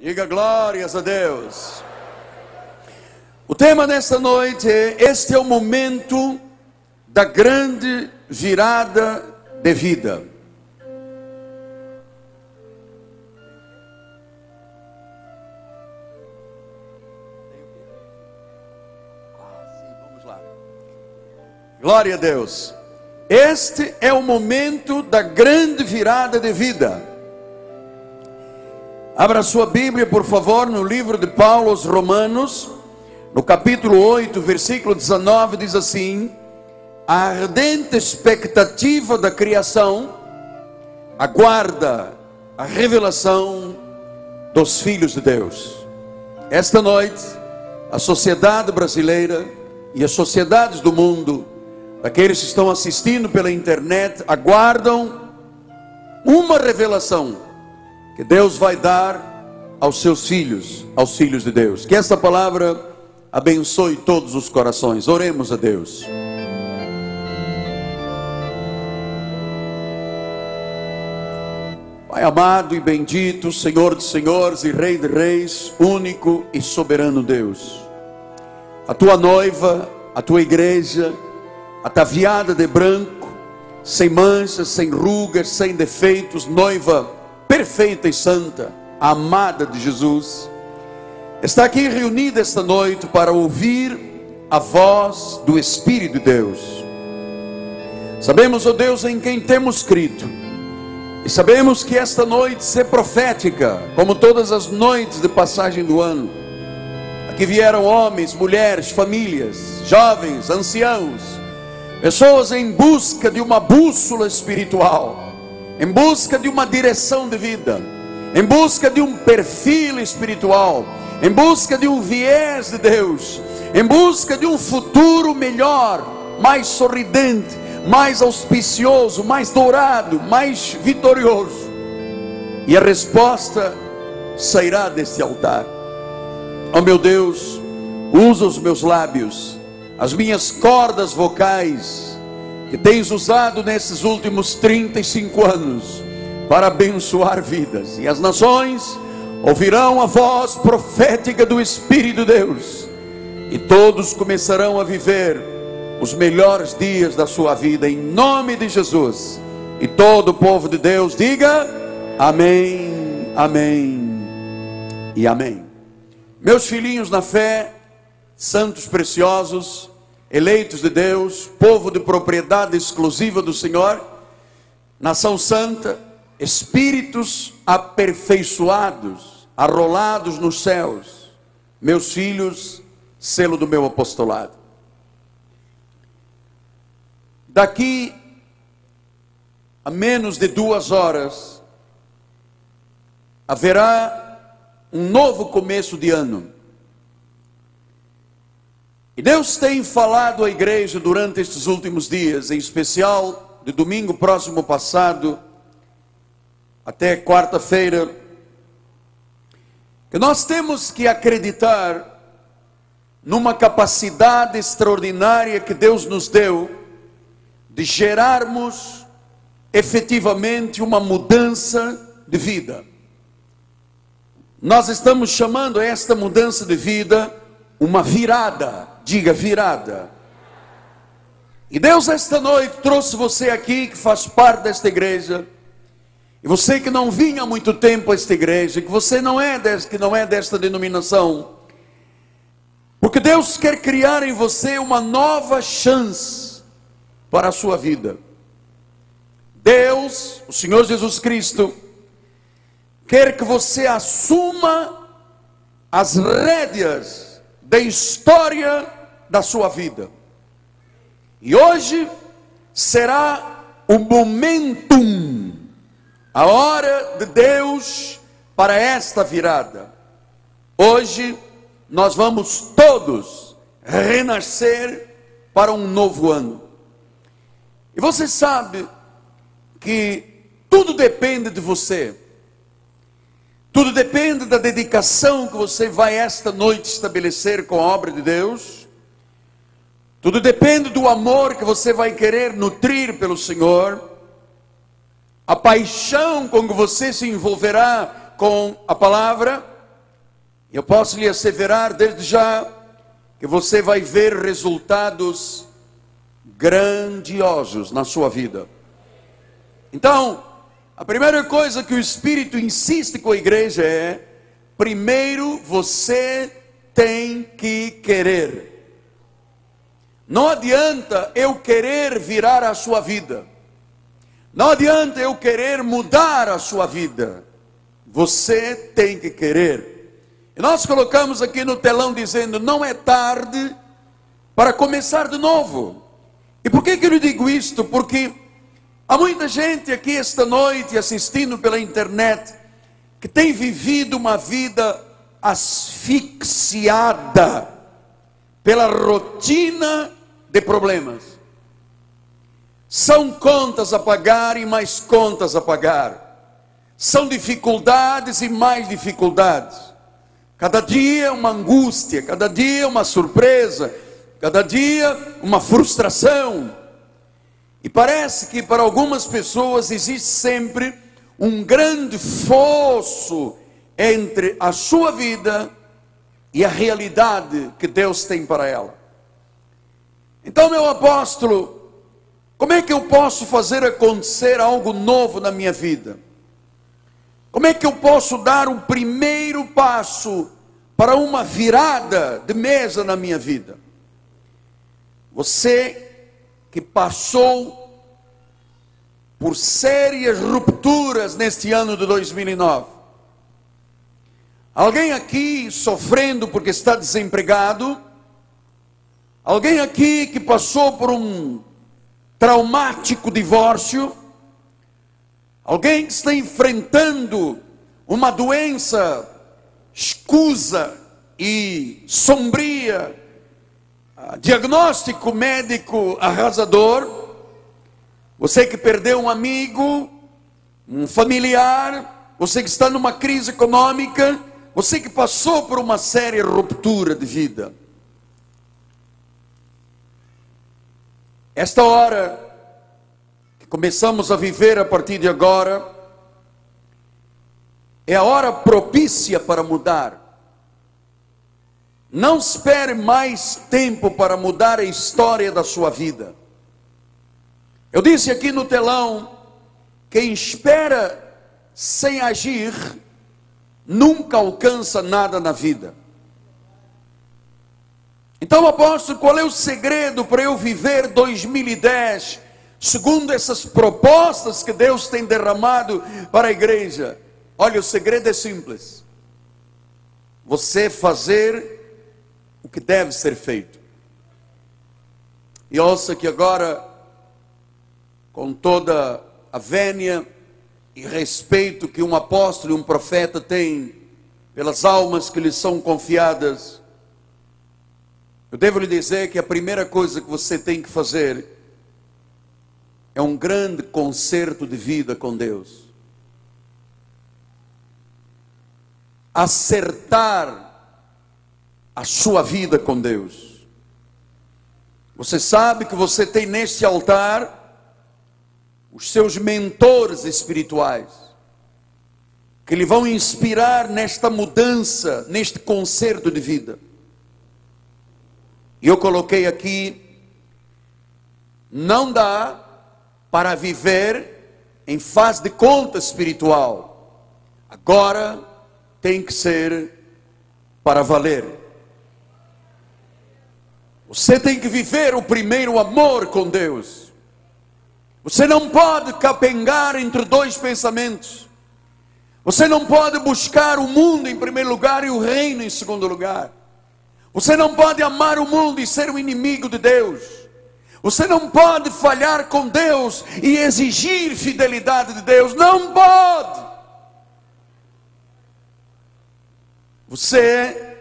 Diga glórias a Deus. O tema desta noite é: Este é o momento da grande virada de vida. Glória a Deus. Este é o momento da grande virada de vida. Abra sua Bíblia, por favor, no livro de Paulo aos Romanos, no capítulo 8, versículo 19, diz assim: A ardente expectativa da criação aguarda a revelação dos filhos de Deus. Esta noite, a sociedade brasileira e as sociedades do mundo aqueles que estão assistindo pela internet aguardam uma revelação que Deus vai dar aos seus filhos, aos filhos de Deus. Que esta palavra abençoe todos os corações. Oremos a Deus. Pai amado e bendito, Senhor de senhores e Rei de reis, único e soberano Deus. A tua noiva, a tua igreja, ataviada de branco, sem manchas, sem rugas, sem defeitos, noiva perfeita e santa, amada de Jesus, está aqui reunida esta noite para ouvir a voz do Espírito de Deus. Sabemos, ó oh Deus, em quem temos crido, e sabemos que esta noite é profética, como todas as noites de passagem do ano. Aqui vieram homens, mulheres, famílias, jovens, anciãos, Pessoas em busca de uma bússola espiritual, em busca de uma direção de vida, em busca de um perfil espiritual, em busca de um viés de Deus, em busca de um futuro melhor, mais sorridente, mais auspicioso, mais dourado, mais vitorioso. E a resposta sairá deste altar. Oh meu Deus, usa os meus lábios as minhas cordas vocais, que tens usado nesses últimos 35 anos, para abençoar vidas, e as nações ouvirão a voz profética do Espírito de Deus, e todos começarão a viver os melhores dias da sua vida, em nome de Jesus. E todo o povo de Deus diga: Amém, Amém e Amém. Meus filhinhos na fé, santos preciosos, eleitos de Deus, povo de propriedade exclusiva do Senhor, nação santa, espíritos aperfeiçoados, arrolados nos céus, meus filhos, selo do meu apostolado. Daqui a menos de duas horas, haverá um novo começo de ano. E Deus tem falado à igreja durante estes últimos dias, em especial de domingo próximo passado até quarta-feira, que nós temos que acreditar numa capacidade extraordinária que Deus nos deu de gerarmos efetivamente uma mudança de vida. Nós estamos chamando esta mudança de vida uma virada Diga virada. E Deus esta noite trouxe você aqui que faz parte desta igreja. E você que não vinha há muito tempo a esta igreja, que você não é desta, que não é desta denominação. Porque Deus quer criar em você uma nova chance para a sua vida. Deus, o Senhor Jesus Cristo, quer que você assuma as rédeas da história da sua vida. E hoje será o momentum, a hora de Deus para esta virada. Hoje nós vamos todos renascer para um novo ano. E você sabe que tudo depende de você. Tudo depende da dedicação que você vai esta noite estabelecer com a obra de Deus tudo depende do amor que você vai querer nutrir pelo Senhor, a paixão com que você se envolverá com a palavra, eu posso lhe asseverar desde já que você vai ver resultados grandiosos na sua vida. Então, a primeira coisa que o Espírito insiste com a igreja é: primeiro você tem que querer. Não adianta eu querer virar a sua vida. Não adianta eu querer mudar a sua vida. Você tem que querer. E nós colocamos aqui no telão dizendo: não é tarde para começar de novo. E por que, que eu digo isto? Porque há muita gente aqui esta noite assistindo pela internet que tem vivido uma vida asfixiada pela rotina de problemas. São contas a pagar e mais contas a pagar. São dificuldades e mais dificuldades. Cada dia uma angústia, cada dia uma surpresa, cada dia uma frustração. E parece que para algumas pessoas existe sempre um grande fosso entre a sua vida e a realidade que Deus tem para ela. Então, meu apóstolo, como é que eu posso fazer acontecer algo novo na minha vida? Como é que eu posso dar o primeiro passo para uma virada de mesa na minha vida? Você que passou por sérias rupturas neste ano de 2009. Alguém aqui sofrendo porque está desempregado? Alguém aqui que passou por um traumático divórcio? Alguém que está enfrentando uma doença escusa e sombria, ah, diagnóstico médico arrasador? Você que perdeu um amigo, um familiar, você que está numa crise econômica, você que passou por uma séria ruptura de vida. Esta hora que começamos a viver a partir de agora é a hora propícia para mudar. Não espere mais tempo para mudar a história da sua vida. Eu disse aqui no telão: quem espera sem agir nunca alcança nada na vida. Então, apóstolo, qual é o segredo para eu viver 2010 segundo essas propostas que Deus tem derramado para a igreja? Olha, o segredo é simples. Você fazer o que deve ser feito. E ouça que agora, com toda a vênia e respeito que um apóstolo e um profeta tem pelas almas que lhes são confiadas, eu devo lhe dizer que a primeira coisa que você tem que fazer é um grande concerto de vida com Deus. Acertar a sua vida com Deus. Você sabe que você tem neste altar os seus mentores espirituais, que lhe vão inspirar nesta mudança, neste concerto de vida. E eu coloquei aqui: não dá para viver em fase de conta espiritual. Agora tem que ser para valer. Você tem que viver o primeiro amor com Deus. Você não pode capengar entre dois pensamentos. Você não pode buscar o mundo em primeiro lugar e o reino em segundo lugar. Você não pode amar o mundo e ser o inimigo de Deus. Você não pode falhar com Deus e exigir fidelidade de Deus. Não pode. Você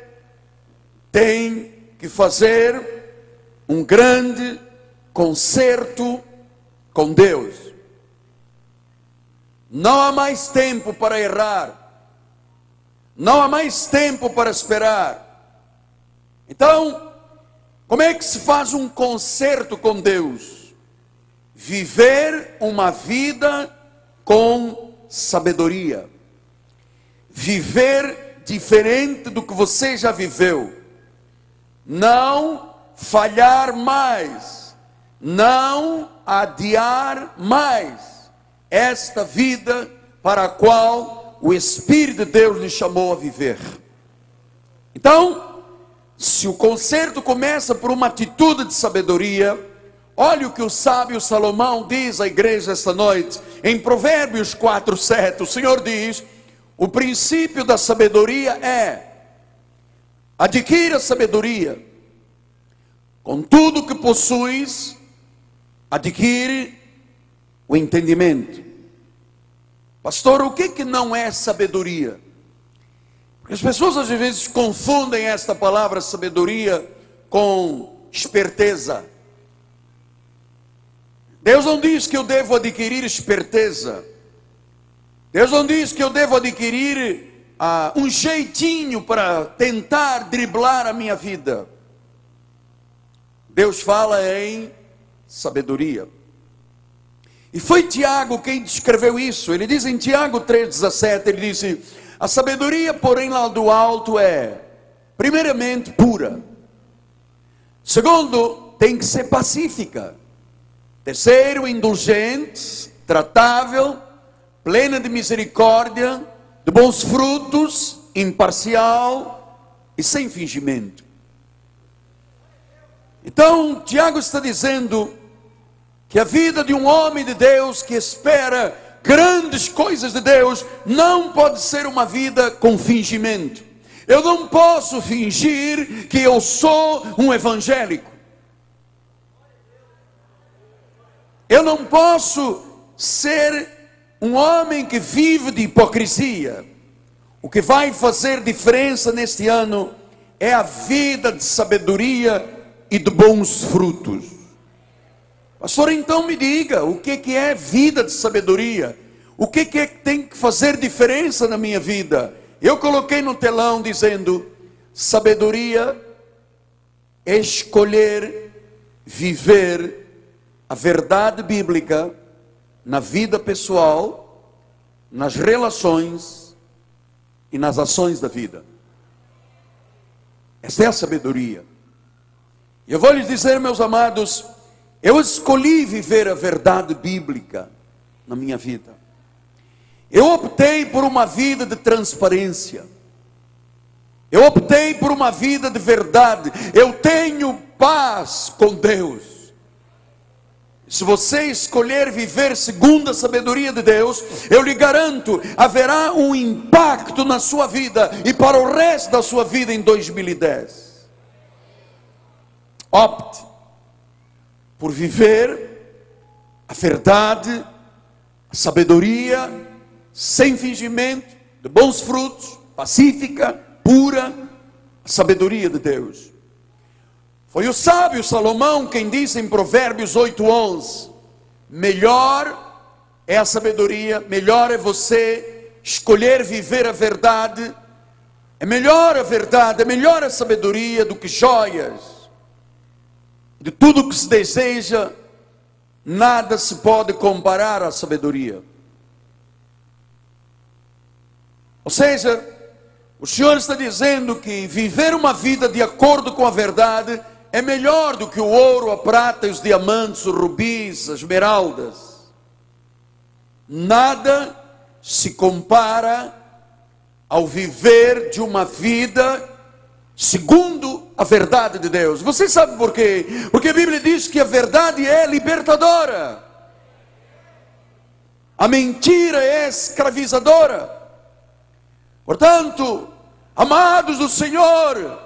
tem que fazer um grande concerto com Deus. Não há mais tempo para errar. Não há mais tempo para esperar. Então, como é que se faz um concerto com Deus? Viver uma vida com sabedoria. viver diferente do que você já viveu, não falhar mais, não adiar mais esta vida para a qual o Espírito de Deus lhe chamou a viver. Então, se o concerto começa por uma atitude de sabedoria, olha o que o sábio Salomão diz à igreja esta noite, em Provérbios 4, 7. O Senhor diz: o princípio da sabedoria é adquira sabedoria, com tudo que possuis, adquire o entendimento. Pastor, o que, que não é sabedoria? Porque as pessoas às vezes confundem esta palavra sabedoria com esperteza. Deus não diz que eu devo adquirir esperteza. Deus não diz que eu devo adquirir ah, um jeitinho para tentar driblar a minha vida. Deus fala em sabedoria. E foi Tiago quem descreveu isso. Ele diz em Tiago 3,17: ele disse: A sabedoria, porém, lá do alto é, primeiramente, pura. Segundo, tem que ser pacífica. Terceiro, indulgente, tratável, plena de misericórdia, de bons frutos, imparcial e sem fingimento. Então, Tiago está dizendo que a vida de um homem de Deus que espera grandes coisas de Deus não pode ser uma vida com fingimento. Eu não posso fingir que eu sou um evangélico. Eu não posso ser um homem que vive de hipocrisia. O que vai fazer diferença neste ano é a vida de sabedoria e de bons frutos. Pastor, então me diga, o que, que é vida de sabedoria? O que, que, é que tem que fazer diferença na minha vida? Eu coloquei no telão dizendo: sabedoria é escolher viver a verdade bíblica na vida pessoal, nas relações e nas ações da vida. Essa é a sabedoria. Eu vou lhes dizer, meus amados, eu escolhi viver a verdade bíblica na minha vida. Eu optei por uma vida de transparência. Eu optei por uma vida de verdade. Eu tenho paz com Deus. Se você escolher viver segundo a sabedoria de Deus, eu lhe garanto, haverá um impacto na sua vida e para o resto da sua vida em 2010. Opte por viver a verdade, a sabedoria, sem fingimento, de bons frutos, pacífica, pura, a sabedoria de Deus. Foi o sábio Salomão quem disse em Provérbios 8:11: Melhor é a sabedoria, melhor é você escolher viver a verdade. É melhor a verdade, é melhor a sabedoria do que joias de tudo que se deseja, nada se pode comparar à sabedoria. Ou seja, o Senhor está dizendo que viver uma vida de acordo com a verdade é melhor do que o ouro, a prata, os diamantes, os rubis, as esmeraldas. Nada se compara ao viver de uma vida segundo a verdade de Deus. Você sabe por quê? Porque a Bíblia diz que a verdade é libertadora. A mentira é escravizadora. Portanto, amados do Senhor,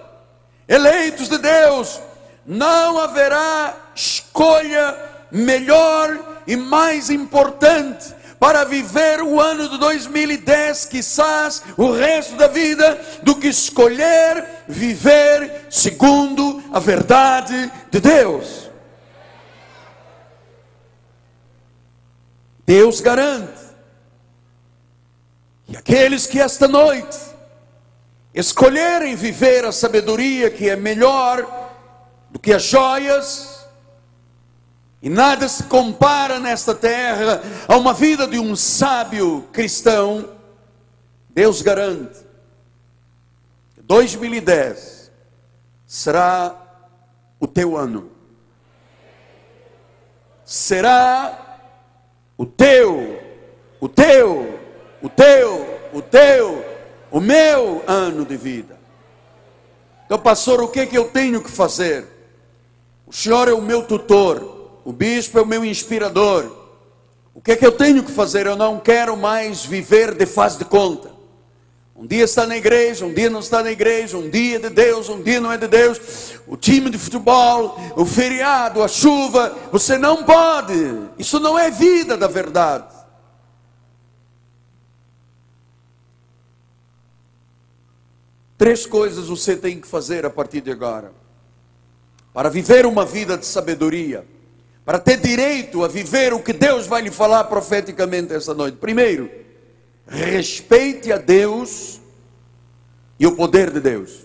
eleitos de Deus, não haverá escolha melhor e mais importante para viver o ano de 2010, quizás o resto da vida, do que escolher viver segundo a verdade de Deus. Deus garante que aqueles que esta noite escolherem viver a sabedoria que é melhor do que as joias, e nada se compara nesta terra a uma vida de um sábio cristão. Deus garante que 2010 será o teu ano. Será o teu, o teu, o teu, o teu, o meu ano de vida. Então, pastor, o que é que eu tenho que fazer? O senhor é o meu tutor, o bispo é o meu inspirador. O que é que eu tenho que fazer? Eu não quero mais viver de faz de conta. Um dia está na igreja, um dia não está na igreja, um dia é de Deus, um dia não é de Deus. O time de futebol, o feriado, a chuva, você não pode. Isso não é vida da verdade. Três coisas você tem que fazer a partir de agora. Para viver uma vida de sabedoria, para ter direito a viver o que Deus vai lhe falar profeticamente essa noite. Primeiro, respeite a Deus e o poder de Deus.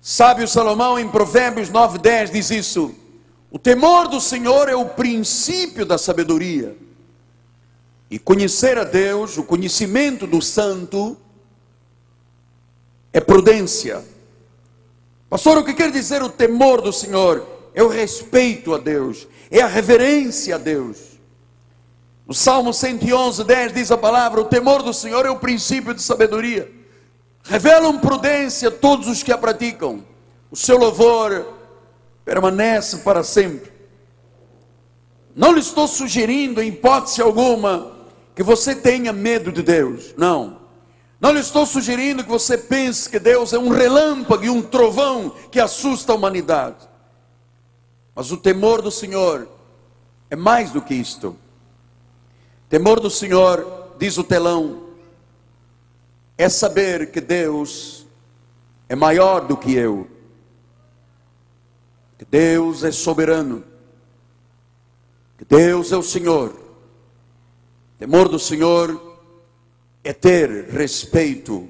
Sábio Salomão em Provérbios 9:10 diz isso: O temor do Senhor é o princípio da sabedoria. E conhecer a Deus, o conhecimento do santo é prudência. Pastor, o que quer dizer o temor do Senhor? É o respeito a Deus, é a reverência a Deus. No Salmo 111, 10 diz a palavra: O temor do Senhor é o princípio de sabedoria. Revelam prudência todos os que a praticam. O seu louvor permanece para sempre. Não lhe estou sugerindo, em hipótese alguma, que você tenha medo de Deus. Não. Não lhe estou sugerindo que você pense que Deus é um relâmpago e um trovão que assusta a humanidade. Mas o temor do Senhor é mais do que isto. Temor do Senhor, diz o telão, é saber que Deus é maior do que eu, que Deus é soberano, que Deus é o Senhor. Temor do Senhor é ter respeito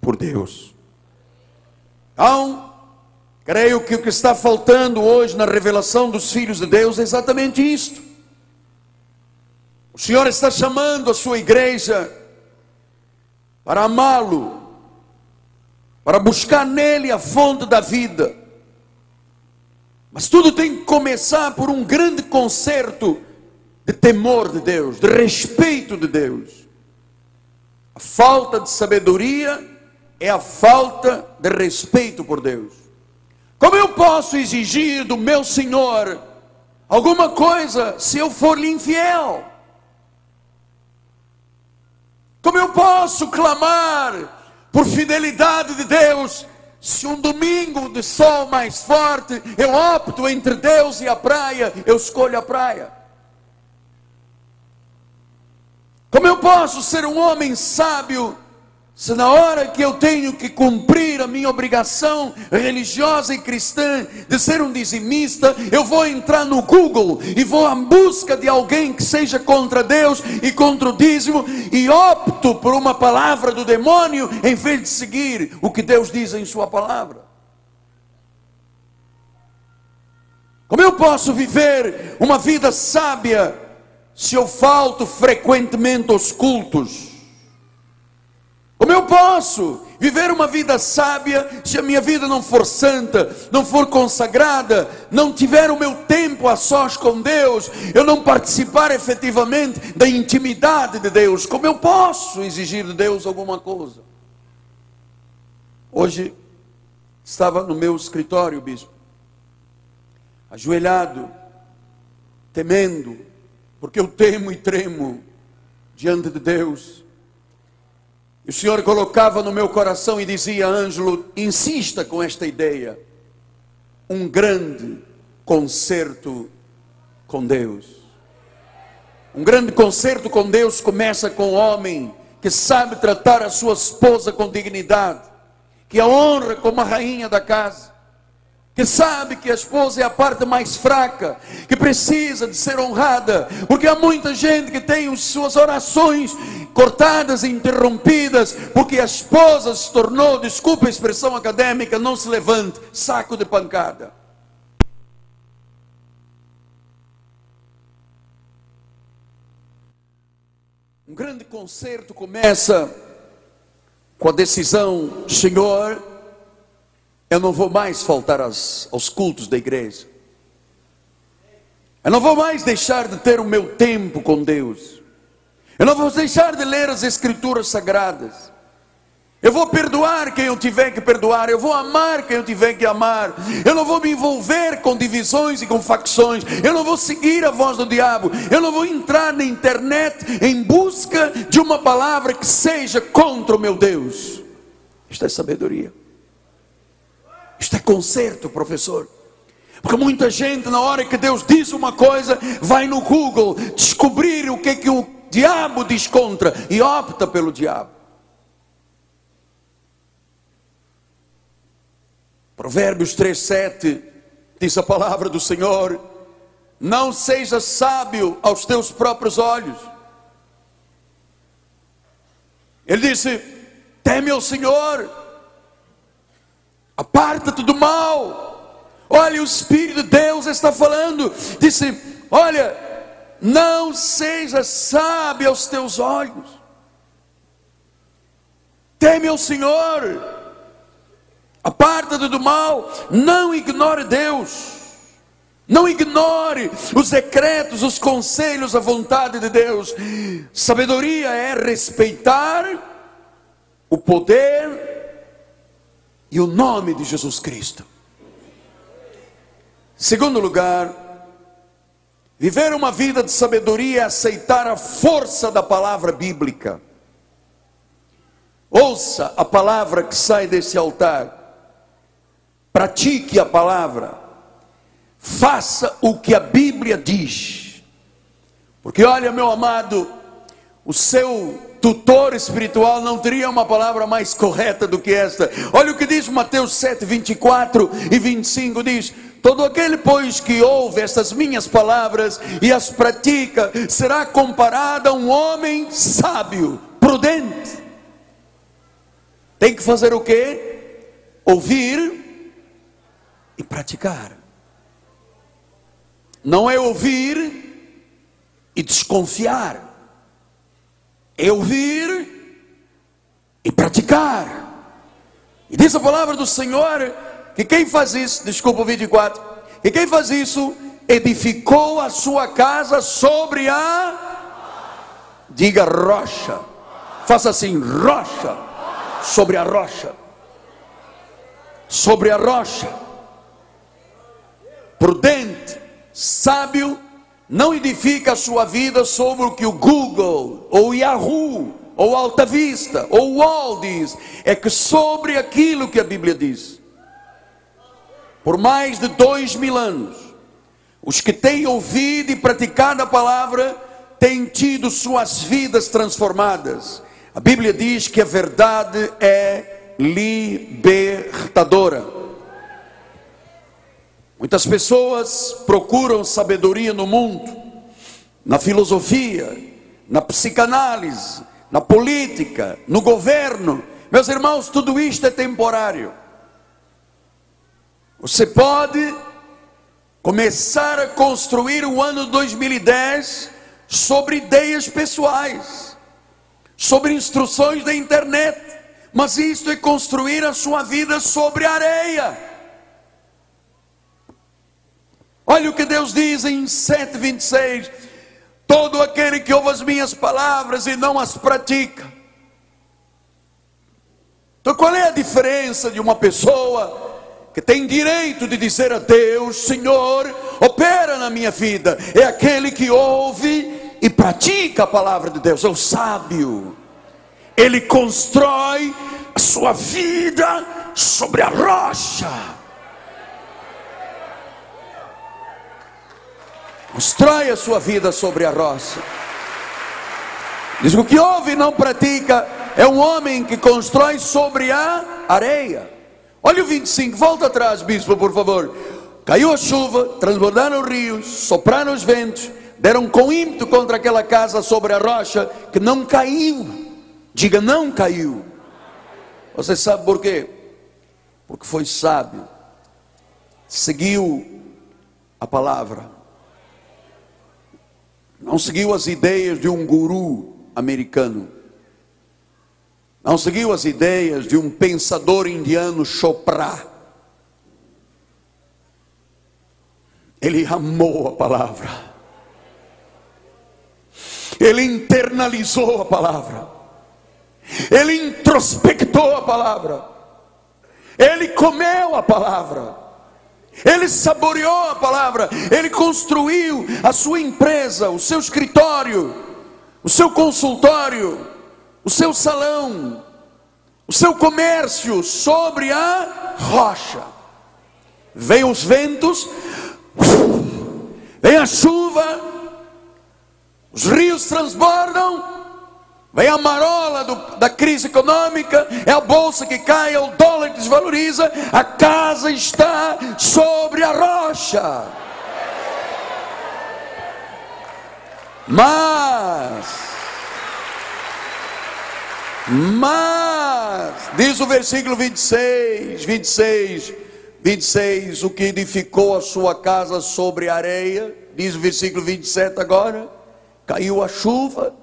por Deus. Então, creio que o que está faltando hoje na revelação dos filhos de Deus é exatamente isto o Senhor está chamando a sua igreja para amá-lo, para buscar nele a fonte da vida. Mas tudo tem que começar por um grande concerto de temor de Deus, de respeito de Deus. A falta de sabedoria é a falta de respeito por Deus. Como eu posso exigir do meu Senhor alguma coisa se eu for lhe infiel? Como eu posso clamar por fidelidade de Deus se um domingo de sol mais forte eu opto entre Deus e a praia, eu escolho a praia? Como eu posso ser um homem sábio se na hora que eu tenho que cumprir a minha obrigação religiosa e cristã de ser um dizimista, eu vou entrar no Google e vou à busca de alguém que seja contra Deus e contra o dízimo e opto por uma palavra do demônio em vez de seguir o que Deus diz em Sua palavra. Como eu posso viver uma vida sábia se eu falto frequentemente aos cultos? Eu posso viver uma vida sábia se a minha vida não for santa, não for consagrada, não tiver o meu tempo a sós com Deus, eu não participar efetivamente da intimidade de Deus? Como eu posso exigir de Deus alguma coisa? Hoje estava no meu escritório, bispo, ajoelhado, temendo, porque eu temo e tremo diante de Deus o Senhor colocava no meu coração e dizia: Ângelo, insista com esta ideia. Um grande concerto com Deus. Um grande concerto com Deus começa com o homem que sabe tratar a sua esposa com dignidade, que a honra como a rainha da casa que sabe que a esposa é a parte mais fraca, que precisa de ser honrada, porque há muita gente que tem suas orações cortadas e interrompidas, porque a esposa se tornou, desculpa a expressão acadêmica, não se levante, saco de pancada. Um grande concerto começa com a decisão: Senhor, eu não vou mais faltar aos, cultos da igreja. Eu não vou mais deixar de ter o meu tempo com Deus. Eu não vou deixar de ler as Escrituras Sagradas. Eu vou perdoar quem eu tiver que perdoar, eu vou amar quem eu tiver que amar. Eu não vou me envolver com divisões e com facções. Eu não vou seguir a voz do diabo. Eu não vou entrar na internet em busca de uma palavra que seja contra o meu Deus. Isto é sabedoria. Isto é conserto, professor. Porque muita gente, na hora que Deus diz uma coisa, vai no Google descobrir o que é que o diabo diz contra e opta pelo diabo. Provérbios 3,7 diz a palavra do Senhor: Não seja sábio aos teus próprios olhos. Ele disse: Teme ao Senhor, aparta-te do mal. Olha, o Espírito de Deus está falando. Disse: Olha, não seja sábio aos teus olhos. Teme ao Senhor Aparta-te do mal, não ignore Deus. Não ignore os decretos, os conselhos, a vontade de Deus. Sabedoria é respeitar o poder e o nome de Jesus Cristo. Segundo lugar, viver uma vida de sabedoria é aceitar a força da palavra bíblica. Ouça a palavra que sai desse altar pratique a palavra, faça o que a Bíblia diz. Porque olha, meu amado, o seu tutor espiritual não teria uma palavra mais correta do que esta. Olha o que diz Mateus 7, 24 e 25: diz: Todo aquele, pois, que ouve estas minhas palavras e as pratica, será comparado a um homem sábio, prudente. Tem que fazer o quê? Ouvir e praticar. Não é ouvir e desconfiar, é ouvir e praticar. E diz a palavra do Senhor que quem faz isso, desculpa o 24, que quem faz isso edificou a sua casa sobre a diga rocha. Faça assim, rocha sobre a rocha. Sobre a rocha prudente, sábio, não edifica a sua vida sobre o que o Google, ou Yahoo, ou Alta Vista, ou Wall diz, é que sobre aquilo que a Bíblia diz. Por mais de dois mil anos, os que têm ouvido e praticado a palavra têm tido suas vidas transformadas. A Bíblia diz que a verdade é libertadora. Muitas pessoas procuram sabedoria no mundo, na filosofia, na psicanálise, na política, no governo. Meus irmãos, tudo isto é temporário. Você pode começar a construir o ano 2010 sobre ideias pessoais, sobre instruções da internet, mas isto é construir a sua vida sobre areia. Olha o que Deus diz em 7,26: Todo aquele que ouve as minhas palavras e não as pratica. Então, qual é a diferença de uma pessoa que tem direito de dizer a Deus: Senhor, opera na minha vida? É aquele que ouve e pratica a palavra de Deus, é o sábio. Ele constrói a sua vida sobre a rocha. Constrói a sua vida sobre a rocha. Diz o que ouve e não pratica é um homem que constrói sobre a areia. Olha o 25, volta atrás, bispo, por favor. Caiu a chuva, transbordaram os rios, sopraram os ventos, deram com ímpeto contra aquela casa sobre a rocha, que não caiu. Diga, não caiu. Você sabe por quê? Porque foi sábio, seguiu a palavra não seguiu as ideias de um guru, americano. Não seguiu as ideias de um pensador indiano Chopra. Ele amou a palavra. Ele internalizou a palavra. Ele introspectou a palavra. Ele comeu a palavra. Ele saboreou a palavra. Ele construiu a sua empresa, o seu escritório, o seu consultório, o seu salão, o seu comércio sobre a rocha. Vem os ventos, vem a chuva, os rios transbordam, Vem a marola do, da crise econômica, é a bolsa que cai, é o dólar que desvaloriza, a casa está sobre a rocha. Mas, mas, diz o versículo 26, 26, 26, o que edificou a sua casa sobre a areia, diz o versículo 27 agora, caiu a chuva,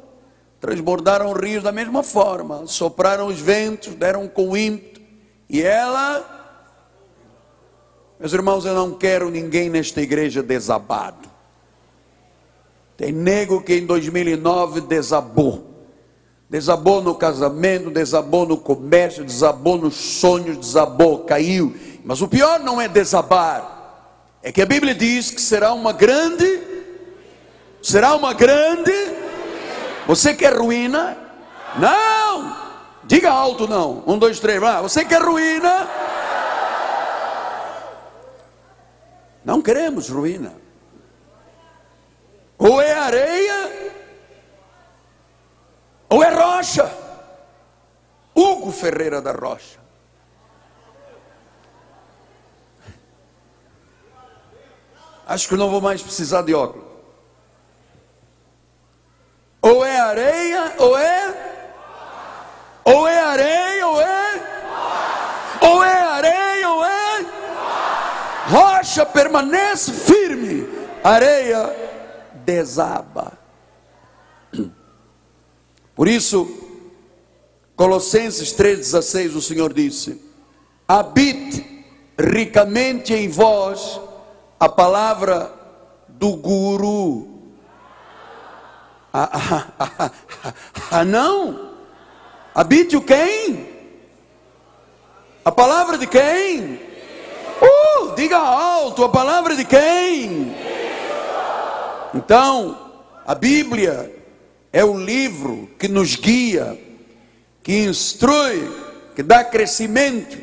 transbordaram rios da mesma forma, sopraram os ventos, deram com ímpeto, e ela. Meus irmãos, eu não quero ninguém nesta igreja desabado. Tem nego que em 2009 desabou. Desabou no casamento, desabou no comércio, desabou nos sonhos, desabou, caiu. Mas o pior não é desabar, é que a Bíblia diz que será uma grande, será uma grande você quer ruína? Não! Diga alto não. Um, dois, três. Vai. Você quer ruína? Não queremos ruína. Ou é areia, ou é rocha. Hugo Ferreira da Rocha. Acho que não vou mais precisar de óculos. Ou é areia, ou é. Ou é areia, ou é. Ou é areia, ou é. Rocha permanece firme, areia desaba. Por isso, Colossenses 3,16, o Senhor disse: habite ricamente em vós a palavra do guru ah, ah, ah, ah, não. Habite o quem? A palavra de quem? Uh, diga alto, a palavra de quem? Então, a Bíblia é o livro que nos guia, que instrui, que dá crescimento,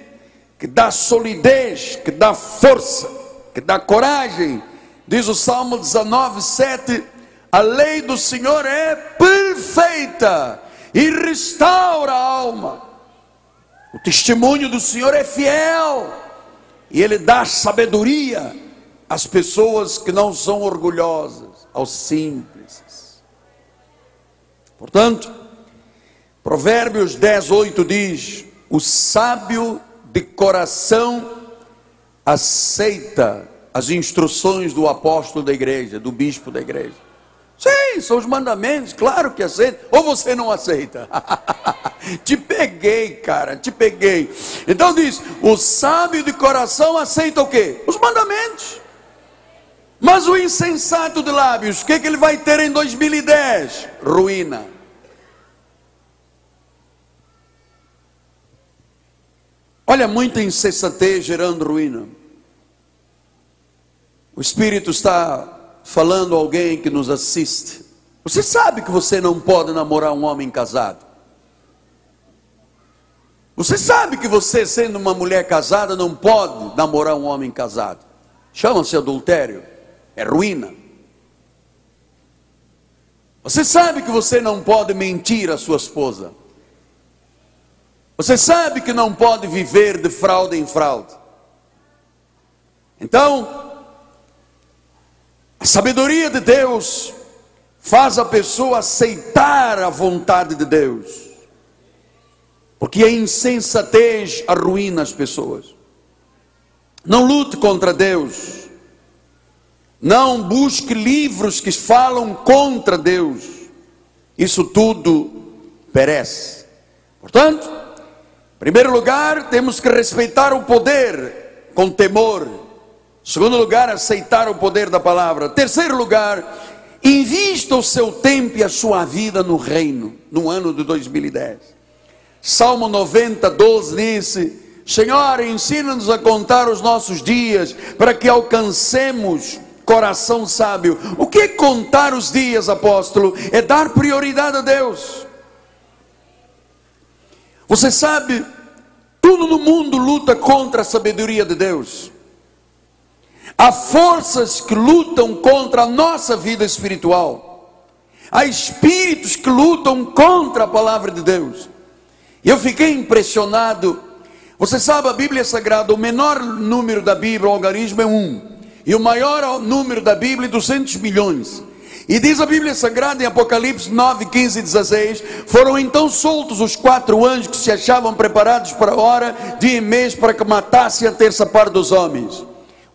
que dá solidez, que dá força, que dá coragem. Diz o Salmo 19, 7 a lei do Senhor é perfeita e restaura a alma. O testemunho do Senhor é fiel e ele dá sabedoria às pessoas que não são orgulhosas, aos simples. Portanto, Provérbios 10, 8 diz: O sábio de coração aceita as instruções do apóstolo da igreja, do bispo da igreja. Sim, são os mandamentos, claro que aceita. Ou você não aceita? te peguei, cara, te peguei. Então diz: o sábio de coração aceita o quê? Os mandamentos. Mas o insensato de lábios, o que, que ele vai ter em 2010? Ruína. Olha, muita insensatez gerando ruína. O Espírito está falando a alguém que nos assiste. Você sabe que você não pode namorar um homem casado. Você sabe que você, sendo uma mulher casada, não pode namorar um homem casado. Chama-se adultério. É ruína. Você sabe que você não pode mentir à sua esposa. Você sabe que não pode viver de fraude em fraude. Então, sabedoria de Deus faz a pessoa aceitar a vontade de Deus. Porque a insensatez arruína as pessoas. Não lute contra Deus. Não busque livros que falam contra Deus. isso tudo perece. Portanto, em primeiro lugar, temos que respeitar o poder com temor. Segundo lugar, aceitar o poder da palavra. Terceiro lugar, invista o seu tempo e a sua vida no reino, no ano de 2010. Salmo 90, 12 disse: Senhor, ensina-nos a contar os nossos dias, para que alcancemos coração sábio. O que é contar os dias, apóstolo? É dar prioridade a Deus. Você sabe, tudo no mundo luta contra a sabedoria de Deus. Há forças que lutam contra a nossa vida espiritual. Há espíritos que lutam contra a palavra de Deus. Eu fiquei impressionado. Você sabe, a Bíblia Sagrada, o menor número da Bíblia, o algarismo, é um. E o maior número da Bíblia é 200 milhões. E diz a Bíblia Sagrada em Apocalipse 9, 15 e 16: Foram então soltos os quatro anjos que se achavam preparados para a hora, dia e mês, para que matassem a terça parte dos homens.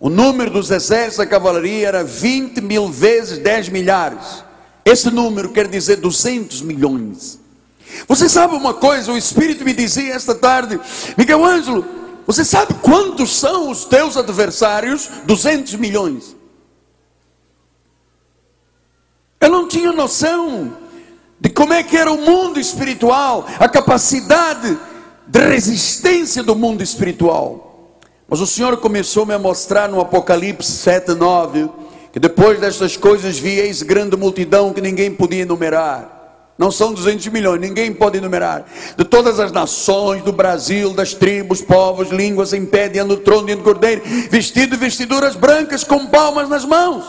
O número dos exércitos da cavalaria era 20 mil vezes 10 milhares. Esse número quer dizer 200 milhões. Você sabe uma coisa? O Espírito me dizia esta tarde, Miguel Ângelo, você sabe quantos são os teus adversários? 200 milhões. Eu não tinha noção de como é que era o mundo espiritual, a capacidade de resistência do mundo espiritual. Mas o Senhor começou -me a mostrar no Apocalipse 7, 9, que depois destas coisas vieis grande multidão que ninguém podia enumerar. Não são 200 milhões, ninguém pode enumerar. De todas as nações, do Brasil, das tribos, povos, línguas, em pé diante do trono, diante do cordeiro, vestido de vestiduras brancas, com palmas nas mãos.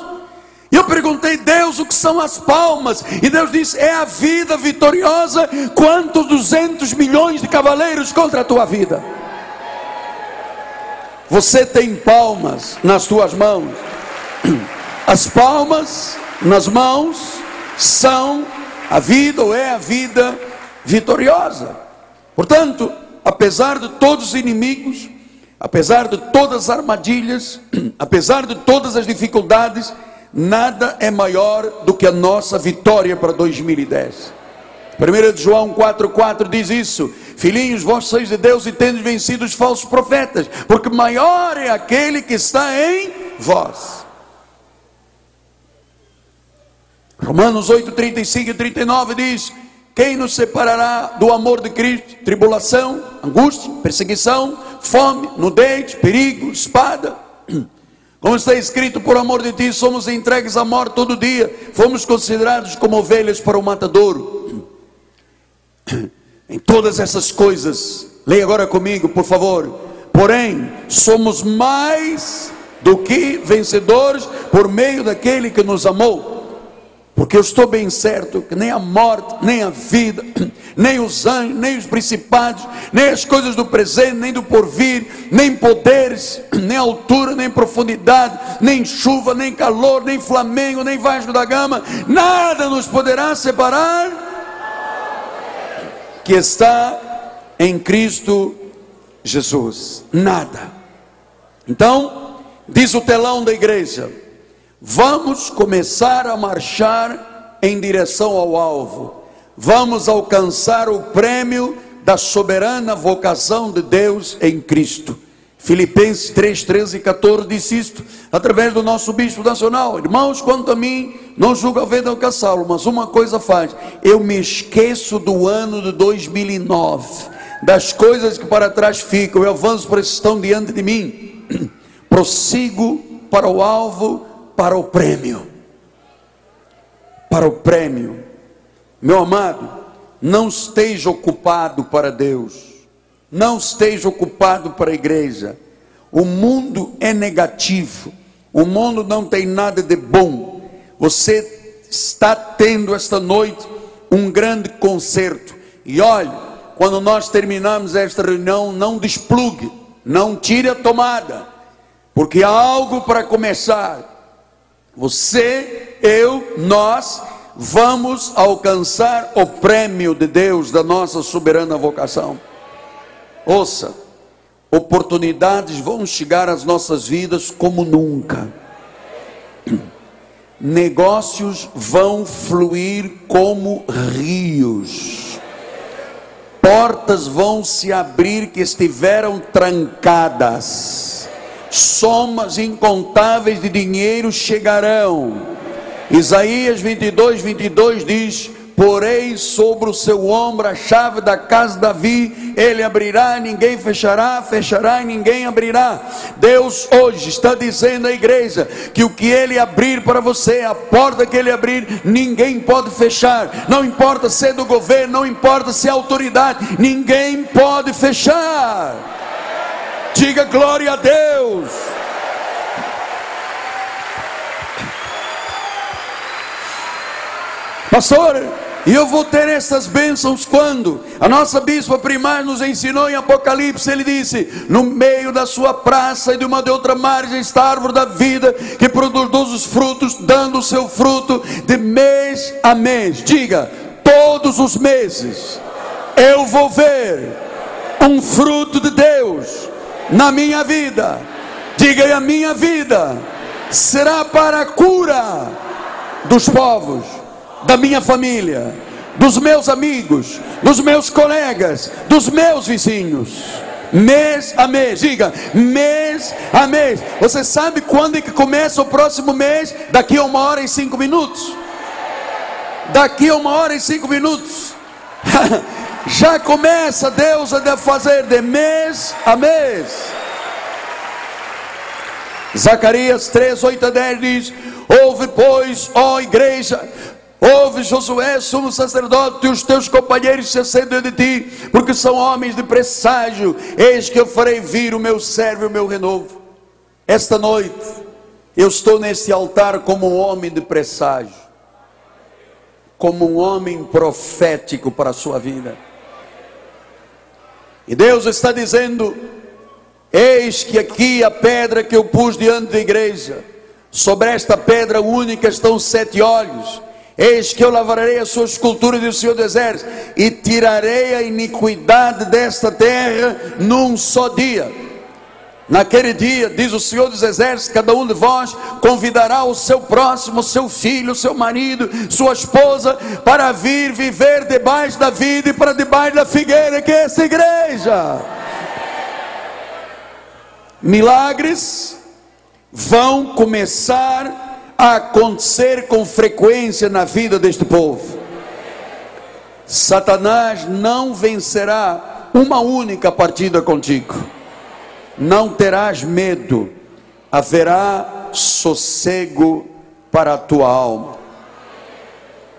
E eu perguntei, Deus, o que são as palmas? E Deus disse: é a vida vitoriosa, quantos 200 milhões de cavaleiros contra a tua vida. Você tem palmas nas tuas mãos. As palmas nas mãos são a vida ou é a vida vitoriosa. Portanto, apesar de todos os inimigos, apesar de todas as armadilhas, apesar de todas as dificuldades, nada é maior do que a nossa vitória para 2010. 1 João 4,4 diz isso: Filhinhos, vós sois de Deus e tendes vencido os falsos profetas, porque maior é aquele que está em vós. Romanos 8, 35 e 39 diz: Quem nos separará do amor de Cristo? Tribulação, angústia, perseguição, fome, nudez, perigo, espada. Como está escrito, por amor de ti somos entregues à morte todo dia, fomos considerados como ovelhas para o matadouro. Em todas essas coisas, leia agora comigo, por favor. Porém, somos mais do que vencedores por meio daquele que nos amou. Porque eu estou bem certo que nem a morte, nem a vida, nem os anjos, nem os principados, nem as coisas do presente, nem do porvir, nem poderes, nem altura, nem profundidade, nem chuva, nem calor, nem Flamengo, nem Vasco da Gama, nada nos poderá separar que está em Cristo Jesus. Nada. Então, diz o telão da igreja: Vamos começar a marchar em direção ao alvo. Vamos alcançar o prêmio da soberana vocação de Deus em Cristo. Filipenses 3, 13 e 14 diz isto, através do nosso bispo nacional. Irmãos, quanto a mim, não julgo a venda alcançá-lo, mas uma coisa faz: eu me esqueço do ano de 2009, das coisas que para trás ficam, eu avanço para estão diante de mim, prossigo para o alvo para o prêmio. Para o prêmio. Meu amado, não esteja ocupado para Deus. Não esteja ocupado para a igreja. O mundo é negativo. O mundo não tem nada de bom. Você está tendo esta noite um grande concerto. E olhe, quando nós terminamos esta reunião, não desplugue, não tire a tomada, porque há algo para começar. Você, eu, nós vamos alcançar o prêmio de Deus da nossa soberana vocação. Ouça, oportunidades vão chegar às nossas vidas como nunca. negócios vão fluir como rios, portas vão se abrir que estiveram trancadas, somas incontáveis de dinheiro chegarão. Isaías 22, 22 diz: porei sobre o seu ombro a chave da casa de Davi, ele abrirá, ninguém fechará, fechará e ninguém abrirá. Deus hoje está dizendo à igreja que o que ele abrir para você, a porta que ele abrir, ninguém pode fechar. Não importa se é do governo, não importa se é autoridade, ninguém pode fechar. Diga glória a Deus. Pastor, e eu vou ter essas bênçãos quando? A nossa bispa primária nos ensinou em Apocalipse, ele disse: No meio da sua praça e de uma de outra margem está a árvore da vida, que produz os frutos, dando o seu fruto de mês a mês. Diga, todos os meses eu vou ver um fruto de Deus na minha vida. Diga, e a minha vida será para a cura dos povos da minha família, dos meus amigos, dos meus colegas, dos meus vizinhos. Mês a mês, diga, mês a mês. Você sabe quando é que começa o próximo mês? Daqui a uma hora e cinco minutos. Daqui a uma hora e cinco minutos. Já começa Deus a fazer de mês a mês. Zacarias 3, 8 a 10 diz: Ouve, pois, ó igreja, Ouve, Josué, sumo sacerdote, e os teus companheiros se acendem de ti, porque são homens de presságio. Eis que eu farei vir o meu servo e o meu renovo. Esta noite, eu estou nesse altar como um homem de presságio, como um homem profético para a sua vida. E Deus está dizendo: Eis que aqui a pedra que eu pus diante da igreja, sobre esta pedra única estão sete olhos Eis que eu lavarei a sua escultura, diz o Senhor do Exército, e tirarei a iniquidade desta terra num só dia. Naquele dia, diz o Senhor dos Exércitos, cada um de vós convidará o seu próximo, o seu filho, o seu marido, sua esposa, para vir viver debaixo da vida e para debaixo da figueira, que é essa igreja. Milagres vão começar a acontecer com frequência na vida deste povo. Satanás não vencerá uma única partida contigo. Não terás medo, haverá sossego para a tua alma.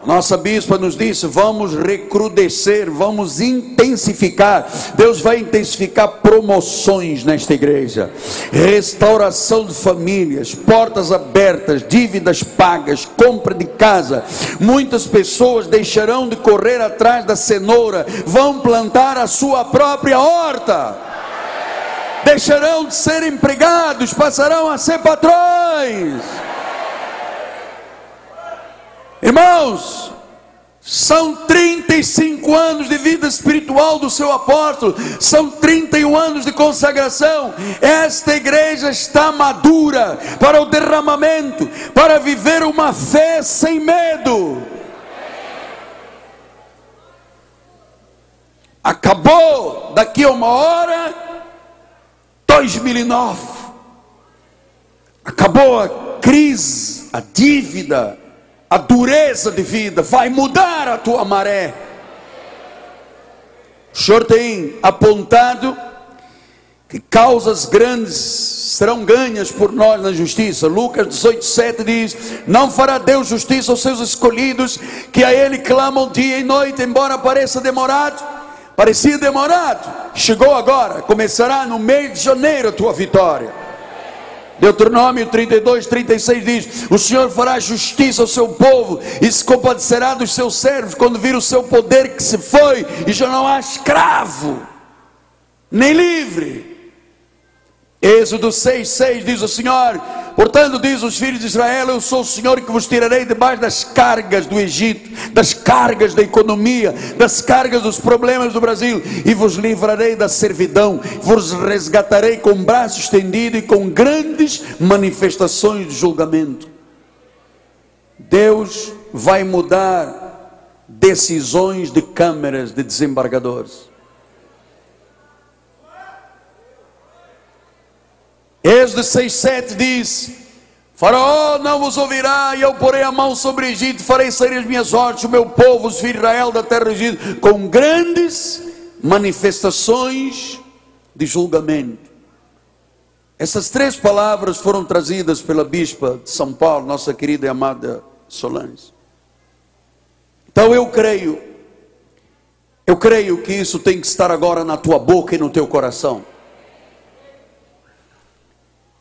Nossa bispa nos disse: vamos recrudescer, vamos intensificar. Deus vai intensificar promoções nesta igreja, restauração de famílias, portas abertas, dívidas pagas, compra de casa. Muitas pessoas deixarão de correr atrás da cenoura, vão plantar a sua própria horta. Deixarão de ser empregados, passarão a ser patrões Irmãos, são 35 anos de vida espiritual do seu apóstolo, são 31 anos de consagração. Esta igreja está madura para o derramamento, para viver uma fé sem medo. Acabou daqui a uma hora 2009. Acabou a crise, a dívida, a dureza de vida, vai mudar a tua maré. O Senhor tem apontado que causas grandes serão ganhas por nós na justiça. Lucas 18,7 diz: Não fará Deus justiça aos seus escolhidos, que a Ele clamam dia e noite, embora pareça demorado. Parecia demorado, chegou agora, começará no mês de janeiro a tua vitória. Deuteronômio 32, 36 diz: O Senhor fará justiça ao seu povo e se compadecerá dos seus servos quando vir o seu poder que se foi e já não há escravo, nem livre. Êxodo 6, 6 diz o Senhor: Portanto, diz os filhos de Israel: Eu sou o Senhor que vos tirarei debaixo das cargas do Egito, das cargas da economia, das cargas dos problemas do Brasil, e vos livrarei da servidão, vos resgatarei com braço estendido e com grandes manifestações de julgamento. Deus vai mudar decisões de câmeras de desembargadores. Êxodo 6,7 diz: Faraó não vos ouvirá, e eu porei a mão sobre o Egito, farei sair as minhas ordens, o meu povo, os filhos de Israel da terra do Egito, com grandes manifestações de julgamento. Essas três palavras foram trazidas pela bispa de São Paulo, nossa querida e amada Solange. Então eu creio, eu creio que isso tem que estar agora na tua boca e no teu coração.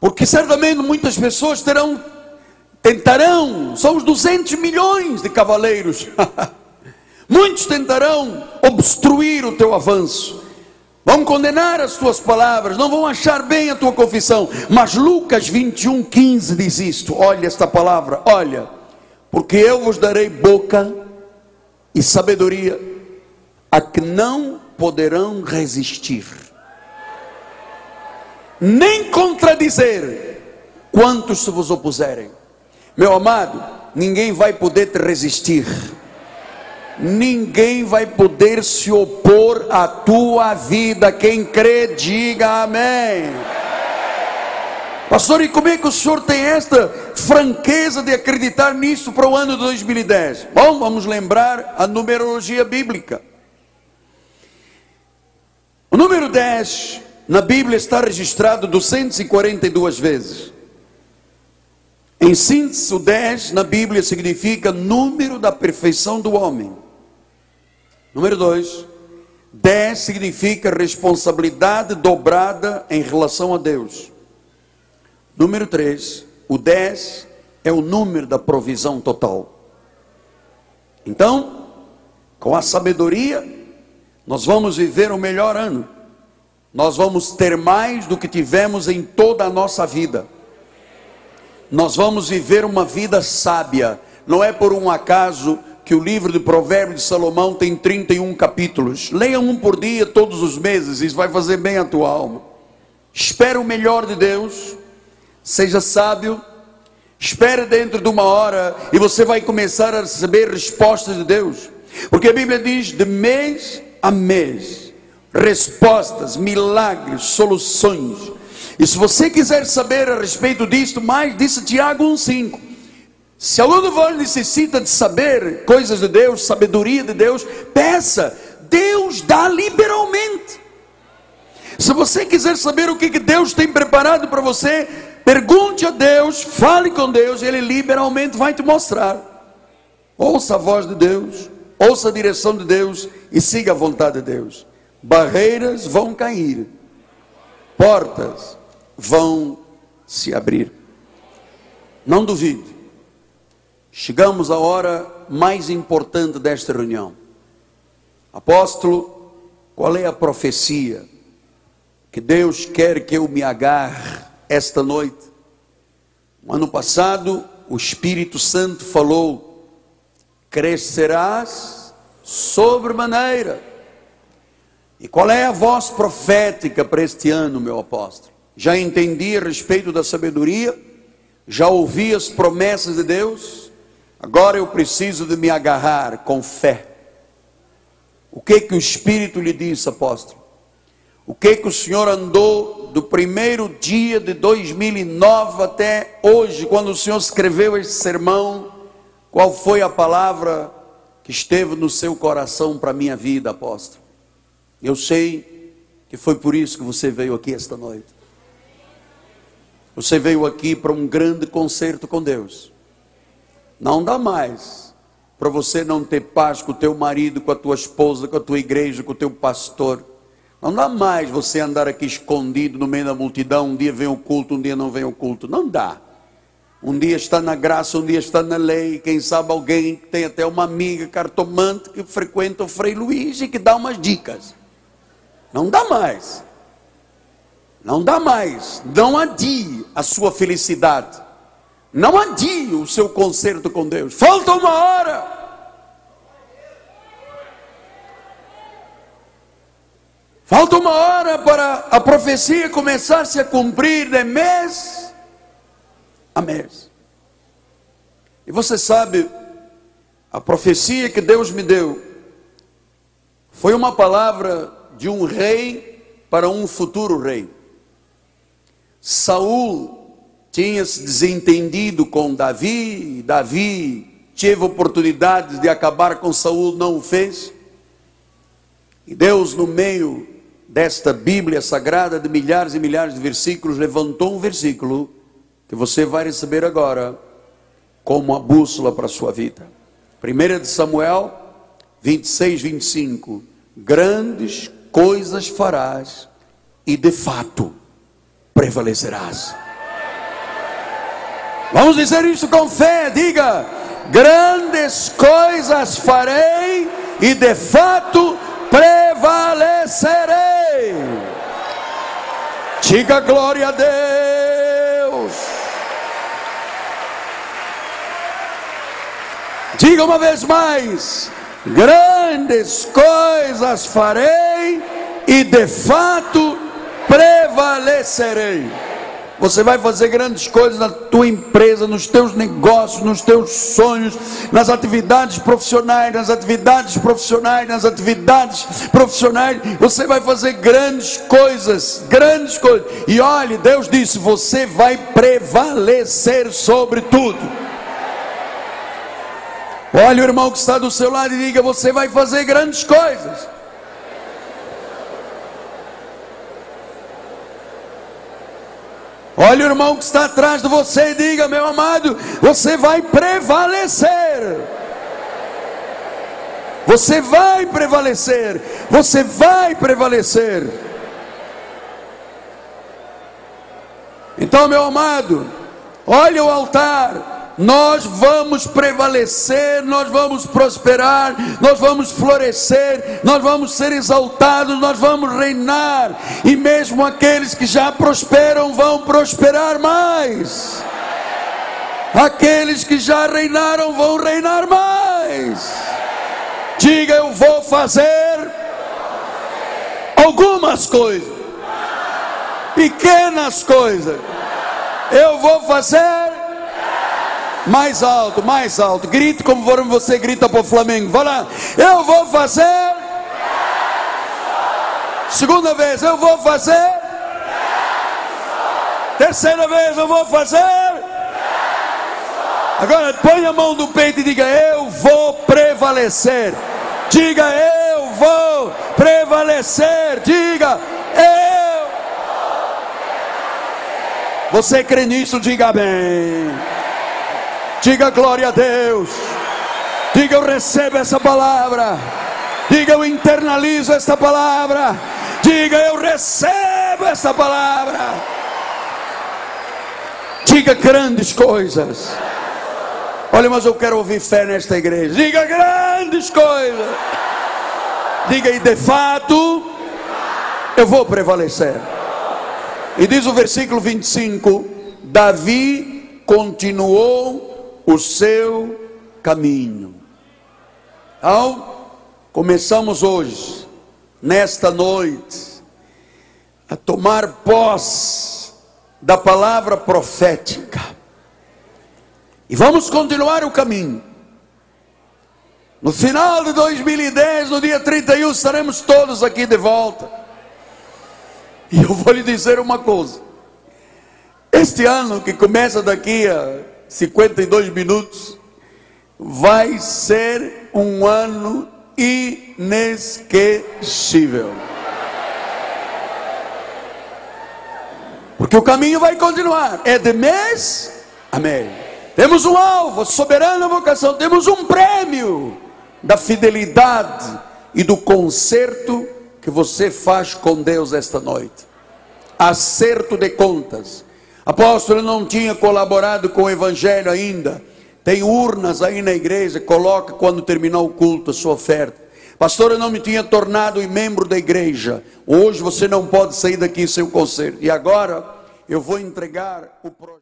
Porque certamente muitas pessoas terão, tentarão, somos 200 milhões de cavaleiros, muitos tentarão obstruir o teu avanço, vão condenar as tuas palavras, não vão achar bem a tua confissão, mas Lucas 21, 15 diz isto: olha esta palavra, olha, porque eu vos darei boca e sabedoria a que não poderão resistir nem contradizer quantos se vos opuserem. Meu amado, ninguém vai poder te resistir. Ninguém vai poder se opor à tua vida. Quem crê, diga amém. Pastor, e como é que o senhor tem esta franqueza de acreditar nisso para o ano de 2010? Bom, vamos lembrar a numerologia bíblica. O número 10 na Bíblia está registrado 242 vezes. Em síntese, o 10 na Bíblia significa número da perfeição do homem. Número 2, 10 significa responsabilidade dobrada em relação a Deus. Número 3, o 10 é o número da provisão total. Então, com a sabedoria, nós vamos viver o melhor ano nós vamos ter mais do que tivemos em toda a nossa vida. Nós vamos viver uma vida sábia. Não é por um acaso que o livro de Provérbios de Salomão tem 31 capítulos. Leia um por dia, todos os meses, isso vai fazer bem a tua alma. Espera o melhor de Deus, seja sábio, espere dentro de uma hora e você vai começar a receber respostas de Deus. Porque a Bíblia diz: de mês a mês respostas, milagres, soluções. E se você quiser saber a respeito disto, mais disse Tiago 1,5. Se algum de vós necessita de saber coisas de Deus, sabedoria de Deus, peça, Deus dá liberalmente. Se você quiser saber o que Deus tem preparado para você, pergunte a Deus, fale com Deus, Ele liberalmente vai te mostrar. Ouça a voz de Deus, ouça a direção de Deus e siga a vontade de Deus barreiras vão cair, portas vão se abrir. Não duvide, chegamos à hora mais importante desta reunião. Apóstolo, qual é a profecia que Deus quer que eu me agarre esta noite? No ano passado, o Espírito Santo falou: crescerás sobremaneira e qual é a voz profética para este ano, meu apóstolo? Já entendi a respeito da sabedoria, já ouvi as promessas de Deus, agora eu preciso de me agarrar com fé. O que que o Espírito lhe disse, apóstolo? O que que o Senhor andou do primeiro dia de 2009 até hoje, quando o Senhor escreveu este sermão? Qual foi a palavra que esteve no seu coração para a minha vida, apóstolo? Eu sei que foi por isso que você veio aqui esta noite. Você veio aqui para um grande concerto com Deus. Não dá mais para você não ter paz com o teu marido, com a tua esposa, com a tua igreja, com o teu pastor. Não dá mais você andar aqui escondido no meio da multidão. Um dia vem o culto, um dia não vem o culto. Não dá. Um dia está na graça, um dia está na lei. Quem sabe alguém que tem até uma amiga cartomante que frequenta o Frei Luiz e que dá umas dicas. Não dá mais. Não dá mais. Não adie a sua felicidade. Não adie o seu concerto com Deus. Falta uma hora. Falta uma hora para a profecia começar-se a cumprir de mês a mês. E você sabe, a profecia que Deus me deu foi uma palavra de um rei para um futuro rei. Saul tinha se desentendido com Davi, e Davi teve oportunidade de acabar com Saul, não o fez. E Deus, no meio desta Bíblia sagrada de milhares e milhares de versículos, levantou um versículo que você vai receber agora como a bússola para a sua vida. 1 de Samuel 26, 25. Grandes coisas farás e de fato prevalecerás. Vamos dizer isso com fé, diga: grandes coisas farei e de fato prevalecerei. Diga glória a Deus. Diga uma vez mais: grandes coisas farei e de fato prevalecerei. Você vai fazer grandes coisas na tua empresa, nos teus negócios, nos teus sonhos, nas atividades profissionais, nas atividades profissionais, nas atividades profissionais. Você vai fazer grandes coisas, grandes coisas. E olhe, Deus disse: você vai prevalecer sobre tudo. Olhe o irmão que está do seu lado e diga: você vai fazer grandes coisas. Olha o irmão que está atrás de você e diga, meu amado, você vai prevalecer. Você vai prevalecer. Você vai prevalecer. Então, meu amado, olha o altar nós vamos prevalecer, nós vamos prosperar, nós vamos florescer, nós vamos ser exaltados, nós vamos reinar, e mesmo aqueles que já prosperam vão prosperar mais. Aqueles que já reinaram vão reinar mais. Diga, eu vou fazer algumas coisas, pequenas coisas. Eu vou fazer mais alto, mais alto. Grite como você grita para o Flamengo. Vai lá. Eu vou fazer. Segunda vez, eu vou fazer. Terceira vez, eu vou fazer. Agora põe a mão no peito e diga: Eu vou prevalecer. Diga: Eu vou prevalecer. Diga: Eu. Você crê nisso? Diga amém. Diga glória a Deus. Diga eu recebo essa palavra. Diga eu internalizo esta palavra. Diga eu recebo essa palavra. Diga grandes coisas. Olha, mas eu quero ouvir fé nesta igreja. Diga grandes coisas. Diga e de fato eu vou prevalecer. E diz o versículo 25: Davi continuou o seu caminho. Então, começamos hoje, nesta noite, a tomar posse da palavra profética. E vamos continuar o caminho. No final de 2010, no dia 31, estaremos todos aqui de volta. E eu vou lhe dizer uma coisa. Este ano que começa daqui a 52 minutos, vai ser um ano inesquecível. Porque o caminho vai continuar. É de mês Amém. Temos um alvo, soberana vocação, temos um prêmio da fidelidade e do conserto que você faz com Deus esta noite. Acerto de contas Apóstolo não tinha colaborado com o evangelho ainda. Tem urnas aí na igreja, coloca quando terminar o culto a sua oferta. Pastor, eu não me tinha tornado membro da igreja. Hoje você não pode sair daqui sem o conselho. E agora eu vou entregar o projeto.